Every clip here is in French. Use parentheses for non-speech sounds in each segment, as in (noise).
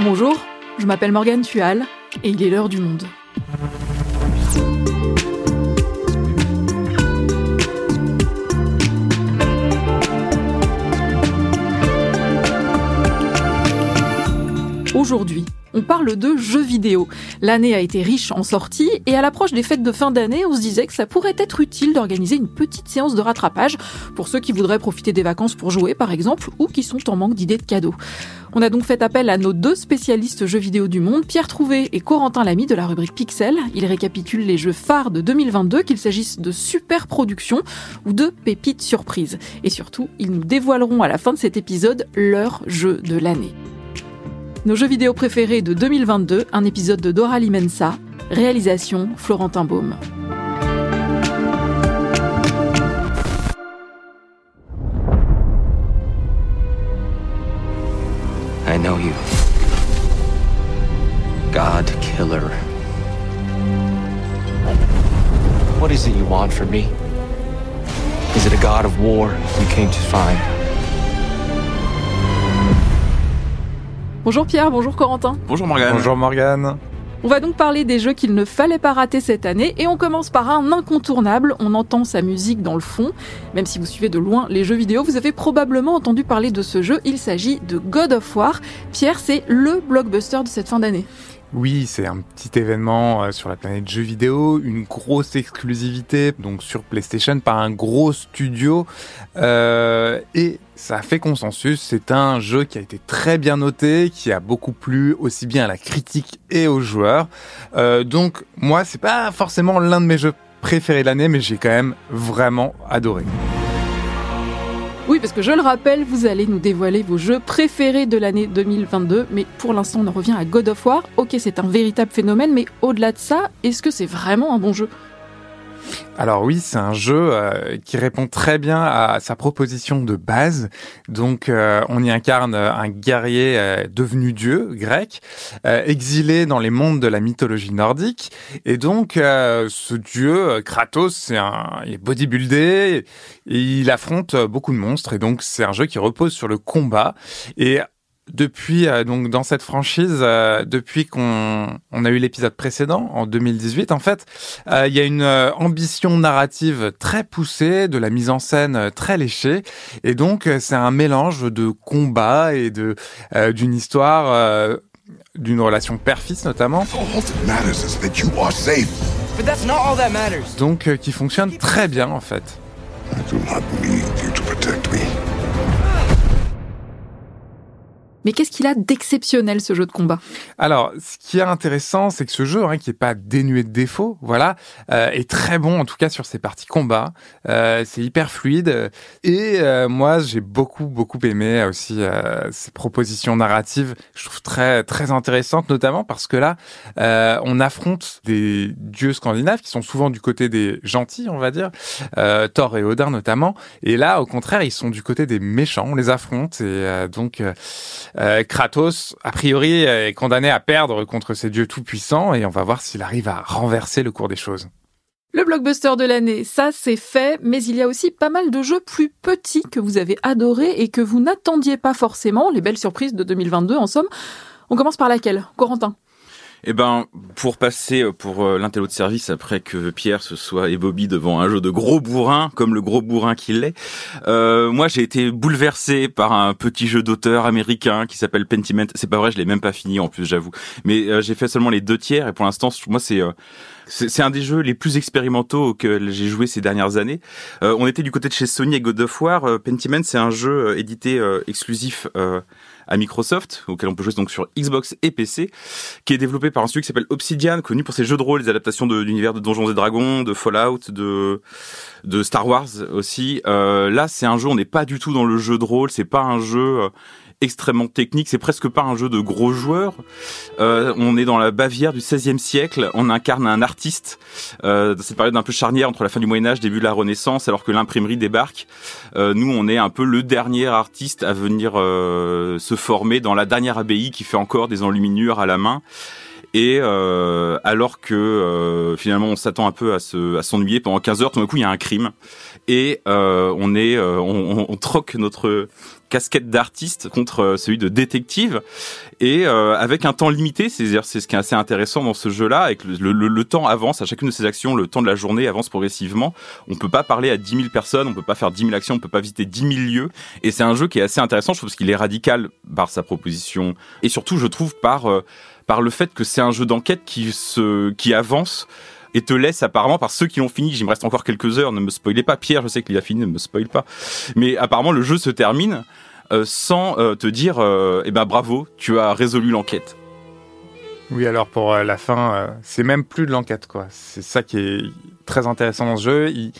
Bonjour, je m'appelle Morgane Tual et il est l'heure du monde. Aujourd'hui, on parle de jeux vidéo. L'année a été riche en sorties et à l'approche des fêtes de fin d'année, on se disait que ça pourrait être utile d'organiser une petite séance de rattrapage pour ceux qui voudraient profiter des vacances pour jouer par exemple ou qui sont en manque d'idées de cadeaux. On a donc fait appel à nos deux spécialistes jeux vidéo du monde, Pierre Trouvé et Corentin Lamy de la rubrique Pixel. Ils récapitulent les jeux phares de 2022, qu'il s'agisse de super productions ou de pépites surprises. Et surtout, ils nous dévoileront à la fin de cet épisode leur jeu de l'année. Nos jeux vidéo préférés de 2022, un épisode de Dora Limensa, réalisation Florentin Baume. I know you. God killer. What is it you want from me? Is it a god of war you came to find? Bonjour Pierre, bonjour Corentin. Bonjour Morgane. Bonjour Morgane. On va donc parler des jeux qu'il ne fallait pas rater cette année et on commence par un incontournable. On entend sa musique dans le fond. Même si vous suivez de loin les jeux vidéo, vous avez probablement entendu parler de ce jeu. Il s'agit de God of War. Pierre, c'est le blockbuster de cette fin d'année. Oui, c'est un petit événement euh, sur la planète jeux vidéo, une grosse exclusivité donc sur PlayStation par un gros studio euh, et ça a fait consensus. C'est un jeu qui a été très bien noté, qui a beaucoup plu aussi bien à la critique et aux joueurs. Euh, donc moi, c'est pas forcément l'un de mes jeux préférés de l'année, mais j'ai quand même vraiment adoré. Oui, parce que je le rappelle, vous allez nous dévoiler vos jeux préférés de l'année 2022, mais pour l'instant on en revient à God of War. Ok, c'est un véritable phénomène, mais au-delà de ça, est-ce que c'est vraiment un bon jeu? Alors oui, c'est un jeu euh, qui répond très bien à sa proposition de base. Donc euh, on y incarne un guerrier euh, devenu dieu grec, exilé dans les mondes de la mythologie nordique. Et donc ce dieu Kratos, c'est un il est bodybuildé, et il affronte beaucoup de monstres. Et donc c'est un jeu qui repose sur le combat. Et depuis euh, donc dans cette franchise, euh, depuis qu'on on a eu l'épisode précédent en 2018, en fait, euh, il y a une ambition narrative très poussée, de la mise en scène très léchée, et donc c'est un mélange de combat et de d'une histoire, d'une relation père-fils notamment. Donc qui fonctionne très bien en fait. Mais qu'est-ce qu'il a d'exceptionnel ce jeu de combat? Alors, ce qui est intéressant, c'est que ce jeu, hein, qui est pas dénué de défauts, voilà, euh, est très bon en tout cas sur ses parties combat. Euh, c'est hyper fluide et euh, moi j'ai beaucoup beaucoup aimé aussi euh, ces propositions narratives. Je trouve très très intéressantes, notamment parce que là, euh, on affronte des dieux scandinaves qui sont souvent du côté des gentils, on va dire, euh, Thor et Odin notamment. Et là, au contraire, ils sont du côté des méchants. On les affronte et donc euh, Kratos, a priori, est condamné à perdre contre ces dieux tout-puissants et on va voir s'il arrive à renverser le cours des choses. Le blockbuster de l'année, ça c'est fait, mais il y a aussi pas mal de jeux plus petits que vous avez adorés et que vous n'attendiez pas forcément, les belles surprises de 2022 en somme. On commence par laquelle? Corentin eh ben, pour passer euh, pour euh, l'intello de service après que Pierre se soit et Bobby devant un jeu de gros bourrin, comme le gros bourrin qu'il est, euh, moi j'ai été bouleversé par un petit jeu d'auteur américain qui s'appelle Pentiment. C'est pas vrai, je l'ai même pas fini en plus, j'avoue. Mais euh, j'ai fait seulement les deux tiers et pour l'instant, moi c'est c'est un des jeux les plus expérimentaux que j'ai joué ces dernières années. Euh, on était du côté de chez Sony et God of War. Pentiment, c'est un jeu édité exclusif à Microsoft, auquel on peut jouer donc sur Xbox et PC, qui est développé par un studio qui s'appelle Obsidian, connu pour ses jeux de rôle, les adaptations de l'univers de Donjons et Dragons, de Fallout, de de Star Wars aussi. Euh, là, c'est un jeu, on n'est pas du tout dans le jeu de rôle, c'est pas un jeu euh, extrêmement technique. C'est presque pas un jeu de gros joueurs. Euh, on est dans la Bavière du XVIe siècle. On incarne un artiste euh, dans cette période un peu charnière entre la fin du Moyen Âge, début de la Renaissance, alors que l'imprimerie débarque. Euh, nous, on est un peu le dernier artiste à venir euh, se former dans la dernière abbaye qui fait encore des enluminures à la main. Et euh, alors que euh, finalement on s'attend un peu à se à s'ennuyer pendant 15 heures, tout d'un coup il y a un crime. Et euh, on est euh, on, on, troque notre casquette d'artiste contre celui de détective. Et euh, avec un temps limité, c'est-à-dire c'est ce qui est assez intéressant dans ce jeu-là, avec le, le, le, temps avance à chacune de ces actions, le temps de la journée avance progressivement. On peut pas parler à 10 000 personnes, on peut pas faire 10 000 actions, on peut pas visiter 10 000 lieux. Et c'est un jeu qui est assez intéressant, je trouve qu'il est radical par sa proposition. Et surtout je trouve par par le fait que c'est un jeu d'enquête qui se qui avance et te laisse apparemment par ceux qui l'ont fini. Il me reste encore quelques heures, ne me spoilez pas. Pierre, je sais qu'il a fini, ne me spoil pas. Mais apparemment le jeu se termine euh, sans euh, te dire euh, eh ben bravo, tu as résolu l'enquête. Oui, alors pour la fin, c'est même plus de l'enquête quoi. C'est ça qui est très intéressant dans ce jeu. Il,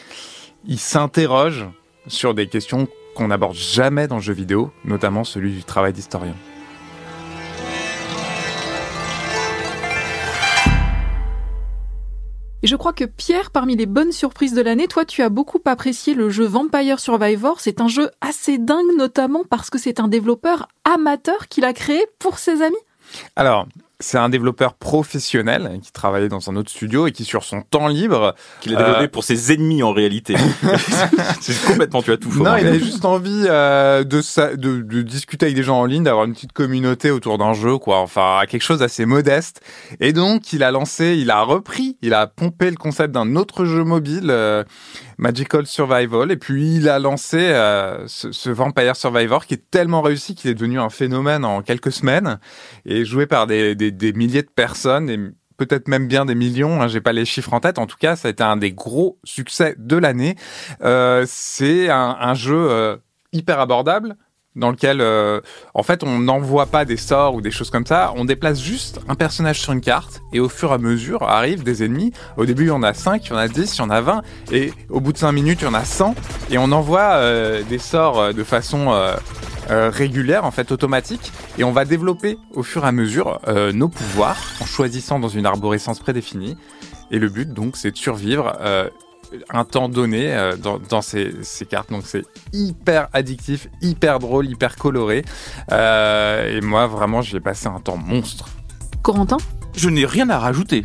il s'interroge sur des questions qu'on n'aborde jamais dans le jeu vidéo, notamment celui du travail d'historien. Et je crois que Pierre, parmi les bonnes surprises de l'année, toi, tu as beaucoup apprécié le jeu Vampire Survivor. C'est un jeu assez dingue, notamment parce que c'est un développeur amateur qui l'a créé pour ses amis. Alors, c'est un développeur professionnel qui travaillait dans un autre studio et qui, sur son temps libre, qu'il a développé euh... pour ses ennemis en réalité. (laughs) (laughs) c'est complètement tu as tout. Non, il avait juste envie euh, de, de, de, discuter avec des gens en ligne, d'avoir une petite communauté autour d'un jeu, quoi. Enfin, quelque chose d'assez modeste. Et donc, il a lancé, il a repris, il a pompé le concept d'un autre jeu mobile. Euh, Magical Survival et puis il a lancé euh, ce, ce, Vampire Survivor qui est tellement réussi qu'il est devenu un phénomène en quelques semaines et joué par des, des, des milliers de personnes et peut-être même bien des millions, hein, j'ai pas les chiffres en tête. En tout cas, ça a été un des gros succès de l'année. Euh, c'est un, un, jeu euh, hyper abordable, dans lequel, euh, en fait, on n'envoie pas des sorts ou des choses comme ça, on déplace juste un personnage sur une carte, et au fur et à mesure arrivent des ennemis. Au début, il y en a 5, il y en a 10, il y en a 20, et au bout de 5 minutes, il y en a 100, et on envoie euh, des sorts euh, de façon régulière, en fait, automatique, et on va développer au fur et à mesure nos pouvoirs, en choisissant dans une arborescence prédéfinie. Et le but, donc, c'est de survivre un temps donné euh, dans, dans ces, ces, cartes. Donc c'est hyper addictif, hyper drôle, hyper coloré. Euh, et moi, vraiment, j'ai passé un temps monstre. Corentin je n'ai rien à rajouter.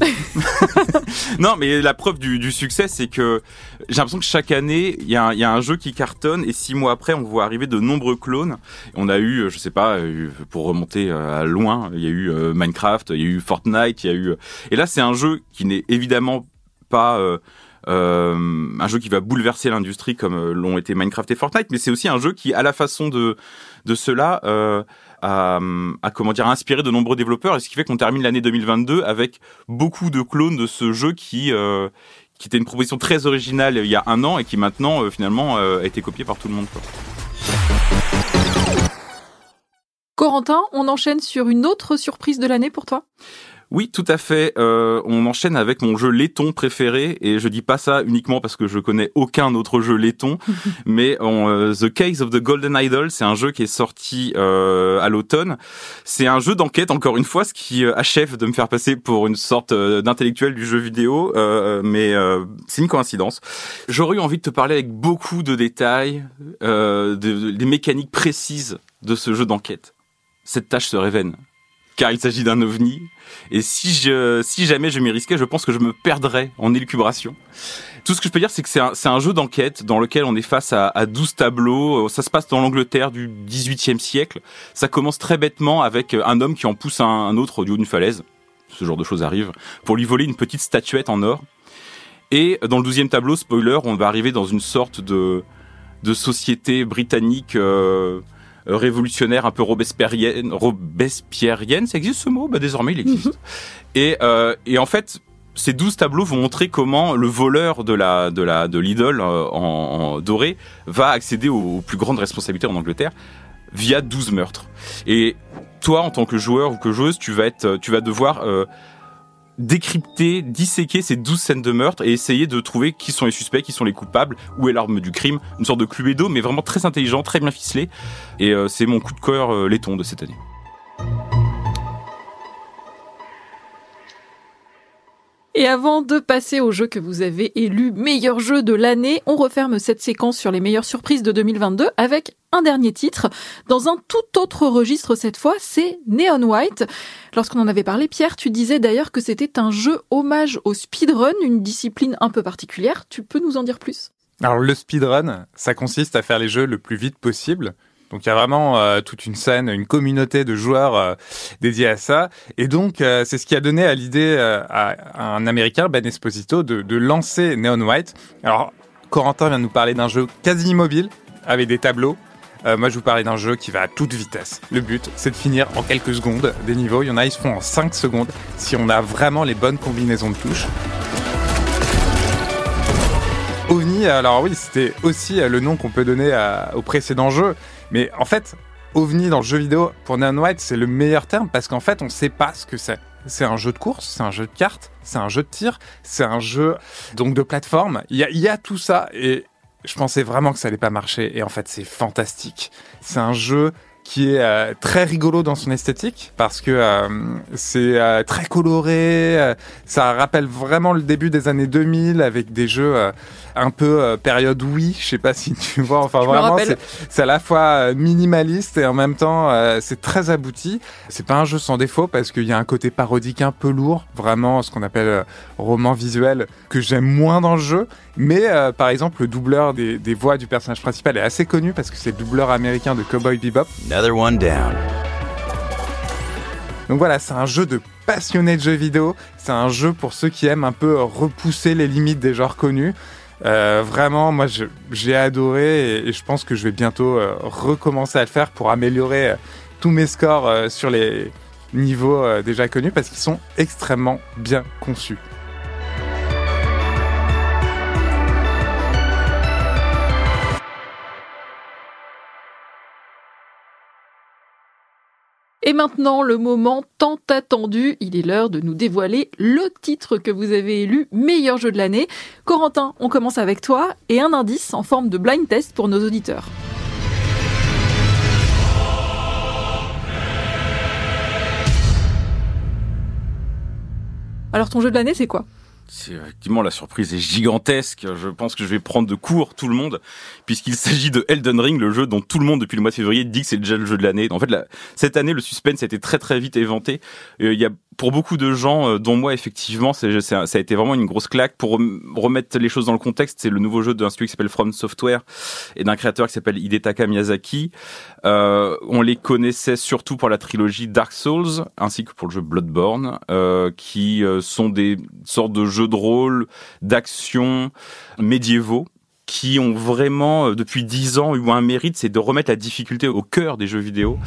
(laughs) non, mais la preuve du, du succès, c'est que j'ai l'impression que chaque année, il y, y, a un jeu qui cartonne et six mois après, on voit arriver de nombreux clones. On a eu, je sais pas, pour remonter à loin, il y a eu Minecraft, il y a eu Fortnite, il y a eu. Et là, c'est un jeu qui n'est évidemment pas euh, euh, un jeu qui va bouleverser l'industrie comme euh, l'ont été Minecraft et Fortnite, mais c'est aussi un jeu qui, à la façon de de cela, euh, a, a, comment dire inspiré de nombreux développeurs, et ce qui fait qu'on termine l'année 2022 avec beaucoup de clones de ce jeu qui euh, qui était une proposition très originale il y a un an et qui maintenant euh, finalement euh, a été copié par tout le monde. Corentin, on enchaîne sur une autre surprise de l'année pour toi oui, tout à fait. Euh, on enchaîne avec mon jeu laiton préféré, et je dis pas ça uniquement parce que je connais aucun autre jeu laiton, (laughs) mais on, euh, The Case of the Golden Idol, c'est un jeu qui est sorti euh, à l'automne. C'est un jeu d'enquête, encore une fois, ce qui euh, achève de me faire passer pour une sorte euh, d'intellectuel du jeu vidéo, euh, mais c'est une coïncidence. J'aurais eu envie de te parler avec beaucoup de détails, de, de, des mécaniques précises de ce jeu d'enquête. Cette tâche se révèle car il s'agit d'un ovni. Et si je, si jamais je m'y risquais, je pense que je me perdrais en élucubration. Tout ce que je peux dire, c'est que c'est un, un, jeu d'enquête dans lequel on est face à, à 12 tableaux. Ça se passe dans l'Angleterre du 18e siècle. Ça commence très bêtement avec un homme qui en pousse un, autre au haut d'une falaise. Ce genre de choses arrive. Pour lui voler une petite statuette en or. Et dans le 12e tableau, spoiler, on va arriver dans une sorte de, de société britannique euh, révolutionnaire un peu robespierrienne, robespierrienne, ça existe ce mot? Bah désormais il existe. et, euh, et en fait, ces douze tableaux vont montrer comment le voleur de la de la de l'idole en, en, doré va accéder aux, aux, plus grandes responsabilités en Angleterre via 12 meurtres. Et toi, en tant que joueur ou que joueuse, tu vas être, tu vas devoir euh, décrypter, disséquer ces 12 scènes de meurtre et essayer de trouver qui sont les suspects, qui sont les coupables, où est l'arme du crime. Une sorte de Cluedo, mais vraiment très intelligent, très bien ficelé. Et euh, c'est mon coup de cœur euh, laiton de cette année. Et avant de passer au jeu que vous avez élu meilleur jeu de l'année, on referme cette séquence sur les meilleures surprises de 2022 avec un dernier titre, dans un tout autre registre cette fois, c'est Neon White. Lorsqu'on en avait parlé, Pierre, tu disais d'ailleurs que c'était un jeu hommage au speedrun, une discipline un peu particulière. Tu peux nous en dire plus? Alors le speedrun, ça consiste à faire les jeux le plus vite possible. Donc il y a vraiment euh, toute une scène, une communauté de joueurs euh, dédiés à ça. Et donc euh, c'est ce qui a donné à l'idée à un Américain, Ben Esposito, de, lancer Neon White. Alors Corentin vient nous parler d'un jeu quasi immobile, avec des tableaux, moi, je vous parlais d'un jeu qui va à toute vitesse. Le but, c'est de finir en quelques secondes des niveaux. Il y en a, ils se font en 5 secondes si on a vraiment les bonnes combinaisons de touches. OVNI, alors oui, c'était aussi le nom qu'on peut donner au précédent jeu. Mais en fait, OVNI dans le jeu vidéo, pour Neon White, c'est le meilleur terme parce qu'en fait, on ne sait pas ce que c'est. C'est un jeu de course, c'est un jeu de cartes, c'est un jeu de tir, c'est un jeu donc de plateforme. Il y a, il y a tout ça et je pensais vraiment que ça allait pas marcher et en fait c'est fantastique. C'est un jeu qui est euh, très rigolo dans son esthétique parce que euh, c'est euh, très coloré, ça rappelle vraiment le début des années 2000 avec des jeux un peu période oui, je sais pas si tu vois, enfin vraiment c'est à la fois minimaliste et en même temps c'est très abouti. C'est pas un jeu sans défaut parce qu'il y a un côté parodique un peu lourd, vraiment ce qu'on appelle roman visuel que j'aime moins dans le jeu, mais par exemple le doubleur des, des voix du personnage principal est assez connu parce que c'est le doubleur américain de Cowboy Bebop. Another one down. Donc voilà, c'est un jeu de passionnés de jeux vidéo. C'est un jeu pour ceux qui aiment un peu repousser les limites des genres connus. Euh, vraiment, moi, j'ai adoré et, je pense que je vais bientôt euh, recommencer à le faire pour améliorer euh, tous mes scores sur les niveaux déjà connus parce qu'ils sont extrêmement bien conçus. Et maintenant, le moment tant attendu, il est l'heure de nous dévoiler le titre que vous avez élu meilleur jeu de l'année. Corentin, on commence avec toi et un indice en forme de blind test pour nos auditeurs. Alors ton jeu de l'année, c'est quoi? Effectivement la surprise est gigantesque. Je pense que je vais prendre de court tout le monde, puisqu'il s'agit de Elden Ring, le jeu dont tout le monde depuis le mois de février dit que c'est déjà le jeu de l'année. En fait, cette année, le suspense a été très très vite éventé. Euh, il y a pour beaucoup de gens, euh, dont moi effectivement, ça a été vraiment une grosse claque. Pour remettre les choses dans le contexte, c'est le nouveau jeu d'un studio qui s'appelle From Software et d'un créateur qui s'appelle Hidetaka Miyazaki. Euh, on les connaissait surtout pour la trilogie Dark Souls ainsi que pour le jeu Bloodborne, euh, qui euh, sont des sortes de jeux de rôle, d'action médiévaux qui ont vraiment, depuis dix ans, eu un mérite, c'est de remettre la difficulté au cœur des jeux vidéo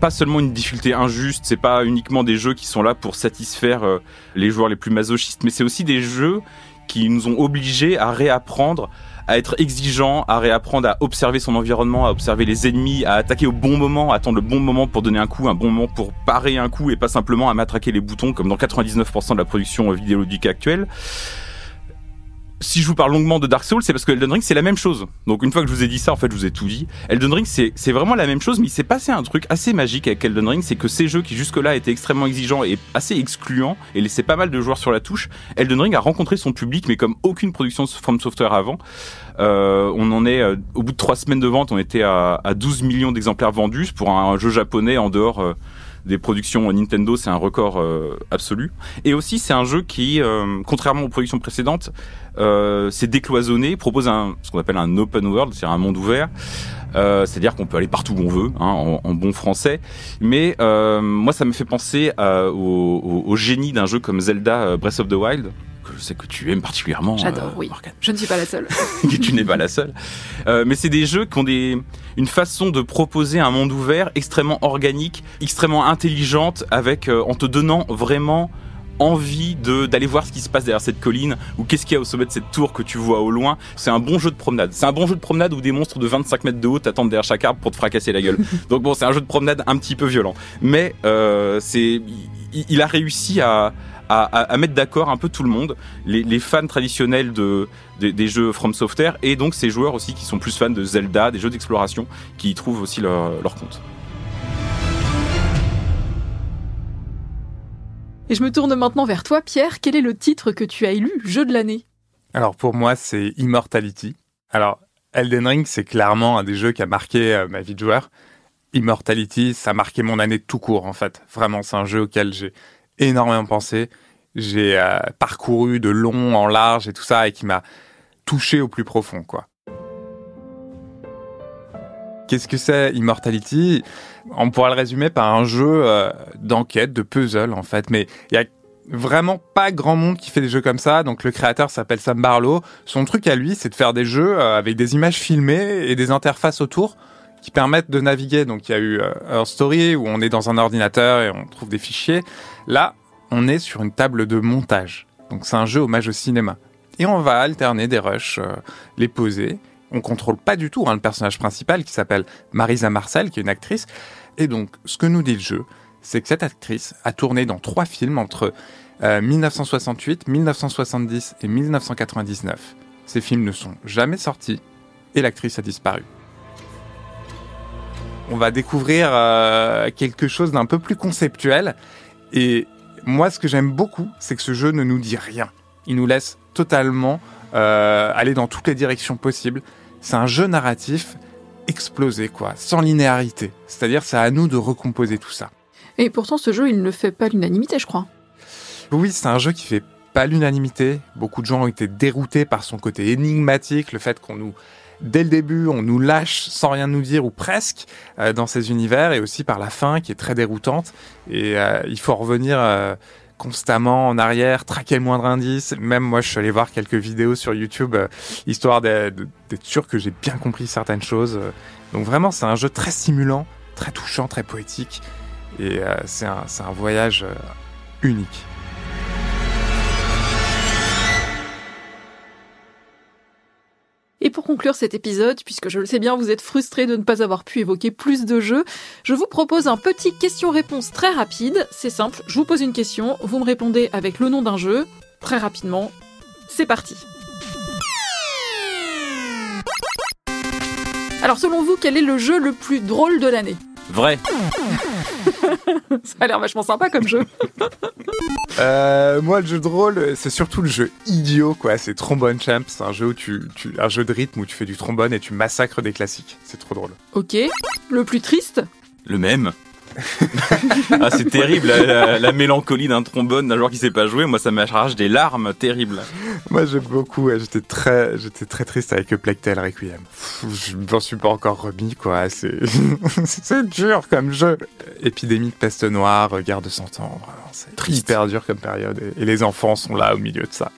pas seulement une difficulté injuste, c'est pas uniquement des jeux qui sont là pour satisfaire euh, les joueurs les plus masochistes, mais c'est aussi des jeux qui nous ont obligés à réapprendre à être exigeants, à réapprendre à observer son environnement, à observer les ennemis, à attaquer au bon moment, à attendre le bon moment pour donner un coup, un bon moment pour parer un coup et pas simplement à matraquer les boutons comme dans 99% de la production vidéoludique actuelle si je vous parle longuement de Dark Souls, c'est parce que Elden Ring c'est la même chose. Donc une fois que je vous ai dit ça, en fait, je vous ai tout dit. Elden Ring c'est vraiment la même chose, mais il s'est passé un truc assez magique avec Elden Ring, c'est que ces jeux qui jusque-là étaient extrêmement exigeants et assez excluants et laissaient pas mal de joueurs sur la touche, Elden Ring a rencontré son public, mais comme aucune production From Software avant. Euh, on en est euh, au bout de trois semaines de vente, on était à, à 12 millions d'exemplaires vendus pour un, jeu japonais en dehors. Euh, des productions Nintendo, c'est un record absolu. Et aussi, c'est un jeu qui, contrairement aux productions précédentes, euh, c'est décloisonné, propose un, ce qu'on appelle un open world, c'est-à-dire un monde ouvert. Euh, c'est-à-dire qu'on peut aller partout où on veut, hein, en, bon français. Mais euh, moi, ça me fait penser au, génie d'un jeu comme Zelda Breath of the Wild, que je sais que tu aimes particulièrement. J'adore, oui. Je ne suis pas la seule. (laughs) tu n'es pas la seule. mais c'est des jeux qui ont des, une façon de proposer un monde ouvert extrêmement organique, extrêmement intelligente, avec en te donnant vraiment envie de d'aller voir ce qui se passe derrière cette colline ou qu'est-ce qu'il y a au sommet de cette tour que tu vois au loin. C'est un bon jeu de promenade. C'est un bon jeu de promenade où des monstres de 25 mètres de haut t'attendent derrière chaque arbre pour te fracasser la gueule. (laughs) Donc bon, c'est un jeu de promenade un petit peu violent, mais euh, c'est il, a réussi à à, à, mettre d'accord un peu tout le monde, les, les fans traditionnels de, des jeux From Software et donc ces joueurs aussi qui sont plus fans de Zelda, des jeux d'exploration, qui y trouvent aussi leur, leur compte. Et je me tourne maintenant vers toi, Pierre. Quel est le titre que tu as élu jeu de l'année? Alors pour moi, c'est Immortality. Alors, Elden Ring, c'est clairement un des jeux qui a marqué euh, ma vie de joueur. Immortality, ça a marqué mon année tout court, en fait. Vraiment, c'est un jeu auquel j'ai énormément pensé. J'ai euh, parcouru de long en large et tout ça, et qui m'a touché au plus profond, quoi. Qu'est-ce que c'est Immortality? On pourrait le résumer par un jeu euh, d'enquête, de puzzle en fait, mais il y a vraiment pas grand monde qui fait des jeux comme ça. Donc le créateur s'appelle Sam Barlow. Son truc à lui, c'est de faire des jeux euh, avec des images filmées et des interfaces autour qui permettent de naviguer. Donc il y a eu euh, Story où on est dans un ordinateur et on trouve des fichiers. Là, on est sur une table de montage. Donc c'est un jeu hommage au cinéma. Et on va alterner des rushs, euh, les poser on contrôle pas du tout hein, le personnage principal qui s'appelle Marisa Marcel, qui est une actrice. Et donc, ce que nous dit le jeu, c'est que cette actrice a tourné dans trois films entre 1968, euh, 1970 et 1999. Ces films ne sont jamais sortis et l'actrice a disparu. On va découvrir euh, quelque chose d'un peu plus conceptuel et moi ce que j'aime beaucoup, c'est que ce jeu ne nous dit rien. Il nous laisse totalement euh, aller dans toutes les directions possibles. C'est un jeu narratif explosé, quoi, sans linéarité. C'est-à-dire, c'est à nous de recomposer tout ça. Et pourtant, ce jeu, il ne fait pas l'unanimité, je crois. Oui, c'est un jeu qui fait pas l'unanimité. Beaucoup de gens ont été déroutés par son côté énigmatique, le fait qu'on nous, dès le début, on nous lâche sans rien nous dire ou presque euh, dans ces univers, et aussi par la fin qui est très déroutante. Et euh, il faut revenir constamment en arrière, traquer le moindre indice. Même moi, je suis allé voir quelques vidéos sur YouTube, euh, histoire d'être sûr que j'ai bien compris certaines choses. Donc vraiment, c'est un jeu très stimulant, très touchant, très poétique. Et euh, c'est un, voyage euh, unique. Conclure cet épisode, puisque je le sais bien, vous êtes frustrés de ne pas avoir pu évoquer plus de jeux, je vous propose un petit question-réponse très rapide. C'est simple, je vous pose une question, vous me répondez avec le nom d'un jeu, très rapidement. C'est parti. Alors selon vous, quel est le jeu le plus drôle de l'année? Vrai. (laughs) Ça a l'air vachement sympa comme jeu. (laughs) Euh, moi, le jeu de rôle, c'est surtout le jeu idiot, quoi. C'est Trombone Champ. C'est un jeu où tu, tu, un jeu de rythme où tu fais du trombone et tu massacres des classiques. C'est trop drôle. Ok. Le plus triste? Le même. Ah, c'est terrible, la, mélancolie d'un trombone d'un joueur qui sait pas jouer. Moi, ça m'arrache des larmes terribles. Moi, j'aime beaucoup. J'étais très, j'étais très triste avec Plectel Requiem. Je m'en suis pas encore remis, quoi. C'est, (laughs) c'est dur comme jeu. Épidémie de peste noire, guerre de cent ans. C'est hyper dur comme période. et les enfants sont là au milieu de ça.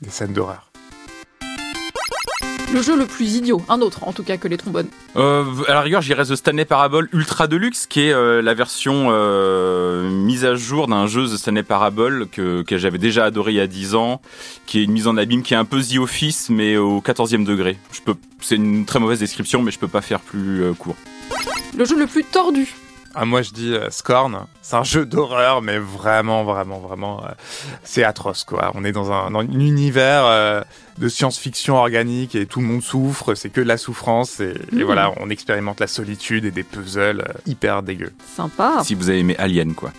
Des scènes d'horreur le jeu le plus idiot, un autre en tout cas que les trombones. Euh, à la rigueur, j'irais The Stanley Parable Ultra Deluxe, qui est euh, la version euh, mise à jour d'un jeu The Stanley Parable que, que j'avais déjà adoré il y a 10 ans, qui est une mise en abîme qui est un peu The Office mais au 14e degré. Je peux, c'est une très mauvaise description, mais je peux pas faire plus euh, court. Le jeu le plus tordu. Ah, moi je dis euh, Scorn, c'est un jeu d'horreur, mais vraiment, vraiment, vraiment, euh, c'est atroce quoi. On est dans un, univers euh, de science-fiction organique et tout le monde souffre, c'est que de la souffrance et, et, mmh. voilà, on expérimente la solitude et des puzzles hyper dégueux. Sympa. Si vous avez aimé Alien quoi.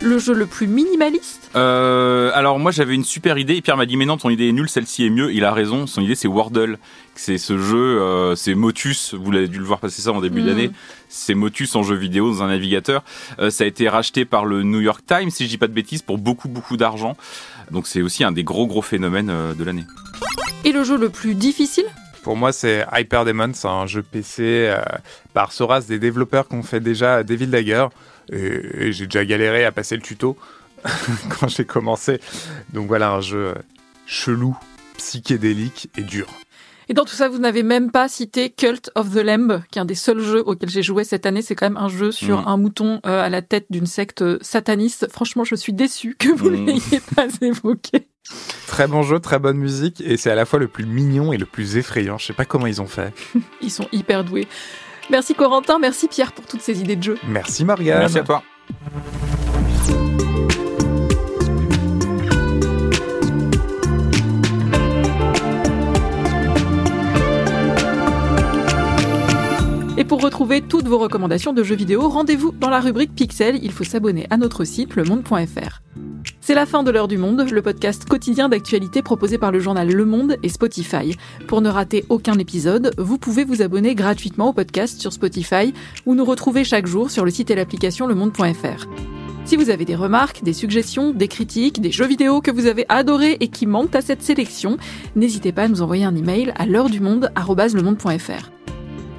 Le jeu le plus minimaliste? Alors moi j'avais une super idée et Pierre m'a dit mais non ton idée est nulle, celle-ci est mieux. Il a raison, son idée c'est Wordle. C'est ce jeu, c'est Motus, vous l'avez dû le voir passer ça en début mmh. d'année. C'est Motus en jeu vidéo dans un navigateur. ça a été racheté par le New York Times, si je dis pas de bêtises, pour beaucoup beaucoup d'argent. Donc c'est aussi un des gros gros phénomènes euh, de l'année. Et le jeu le plus difficile? Pour moi, c'est Hyper Demon, c'est un jeu PC euh, par Soras, des développeurs qui ont fait déjà Devil Dagger. Et, j'ai déjà galéré à passer le tuto (laughs) quand j'ai commencé. Donc voilà, un jeu euh, chelou, psychédélique et dur. Et dans tout ça, vous n'avez même pas cité Cult of the Lamb, qui est un des seuls jeux auxquels j'ai joué cette année. C'est quand même un jeu sur mm. un mouton euh, à la tête d'une secte sataniste. Franchement, je suis déçu que vous ne mm. l'ayez (laughs) pas évoqué. Très bon jeu, très bonne musique, et c'est à la fois le plus mignon et le plus effrayant. Je sais pas comment ils ont fait. (laughs) ils sont hyper doués. Merci Corentin, merci Pierre pour toutes ces idées de jeu. Merci Morgane. Merci à toi. Pour retrouver toutes vos recommandations de jeux vidéo, rendez-vous dans la rubrique Pixel. Il faut s'abonner à notre site lemonde.fr. C'est la fin de l'heure du monde, le podcast quotidien d'actualité proposé par le journal Le Monde et Spotify. Pour ne rater aucun épisode, vous pouvez vous abonner gratuitement au podcast sur Spotify ou nous retrouver chaque jour sur le site et l'application lemonde.fr. Si vous avez des remarques, des suggestions, des critiques, des jeux vidéo que vous avez adorés et qui manquent à cette sélection, n'hésitez pas à nous envoyer un email à l'heure du monde @lemonde.fr.